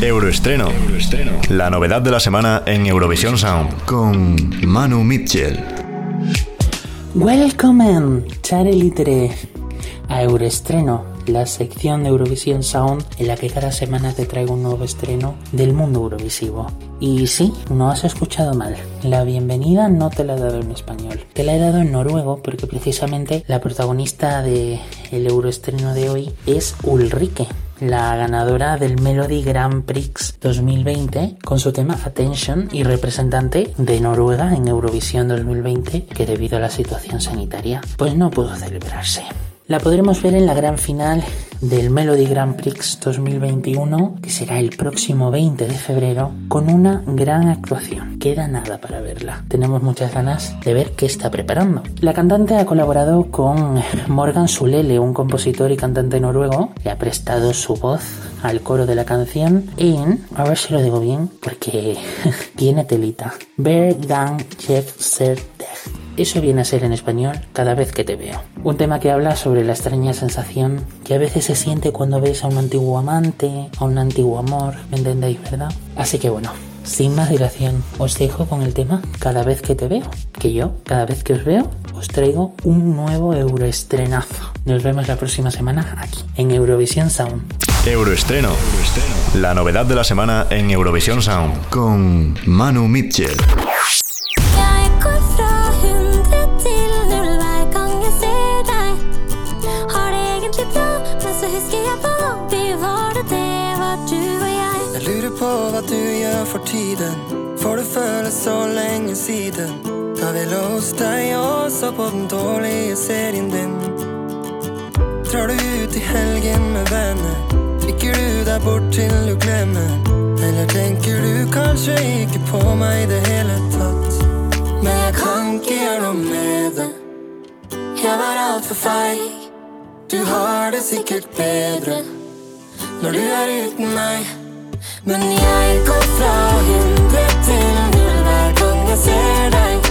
Euroestreno. La novedad de la semana en Eurovisión Sound. Con Manu Mitchell. Welcome, Chare Litre, a Euroestreno, la sección de Eurovisión Sound en la que cada semana te traigo un nuevo estreno del mundo eurovisivo. Y sí, no has escuchado mal. La bienvenida no te la he dado en español. Te la he dado en noruego porque precisamente la protagonista del el Euroestreno de hoy es Ulrike, la ganadora del Melody Grand Prix 2020 con su tema Attention y representante de Noruega en Eurovisión 2020 que debido a la situación sanitaria pues no pudo celebrarse. La podremos ver en la gran final del Melody Grand Prix 2021, que será el próximo 20 de febrero, con una gran actuación. Queda nada para verla. Tenemos muchas ganas de ver qué está preparando. La cantante ha colaborado con Morgan Sulele, un compositor y cantante noruego, le ha prestado su voz al coro de la canción en, a ver si lo digo bien, porque tiene telita, Bergang Jeff Ser eso viene a ser en español cada vez que te veo. Un tema que habla sobre la extraña sensación que a veces se siente cuando ves a un antiguo amante, a un antiguo amor, ¿me entendéis, verdad? Así que bueno, sin más dilación, os dejo con el tema cada vez que te veo, que yo, cada vez que os veo, os traigo un nuevo euroestrenazo. Nos vemos la próxima semana aquí, en Eurovisión Sound. Euroestreno. La novedad de la semana en Eurovisión Sound. Con Manu Mitchell. På hva du gjør for tiden. For det føles så lenge siden. Da vi lå hos deg og så på den dårlige serien din. Drar du ut i helgen med venner? Drikker du deg bort til du glemmer? Eller tenker du kanskje ikke på meg i det hele tatt? Men jeg kan ikke gjøre noe med det. Jeg var altfor feig. Du har det sikkert bedre når du er uten meg. Men jeg går fra hundre til null hver gang jeg ser deg.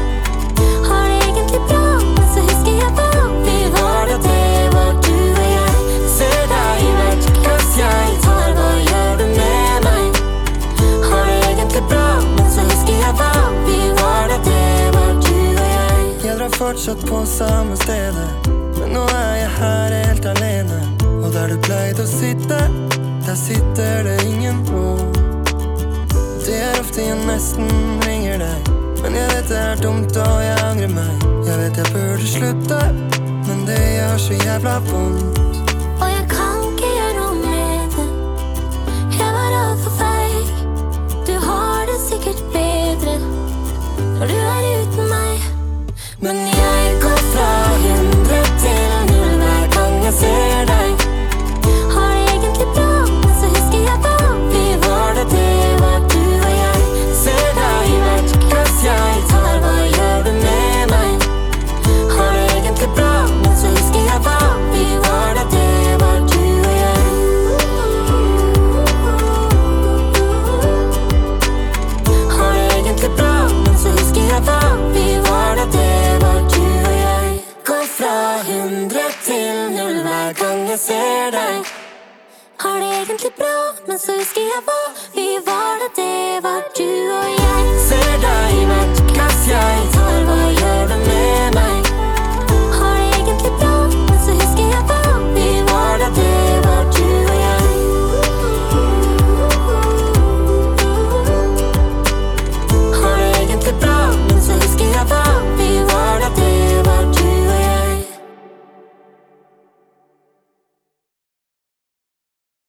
Har det egentlig bra, men så husker jeg hva vi var da det var du og jeg. Ser deg i hvert glass jeg tar, hva gjør du med meg? Har det egentlig bra, men så husker jeg hva vi var da det var du og jeg. Jeg drar fortsatt på samme stedet, men nå er jeg her helt alene. Og der du pleide å sitte der sitter det ingen nå. Det er ofte jeg nesten ringer deg. Men jeg vet det er dumt, og jeg angrer meg. Jeg vet jeg burde slutte, men det gjør så jævla vondt. Ser deg. Har det egentlig bra, men så husker jeg hva vi var da det var du og jeg. Ser deg i tar.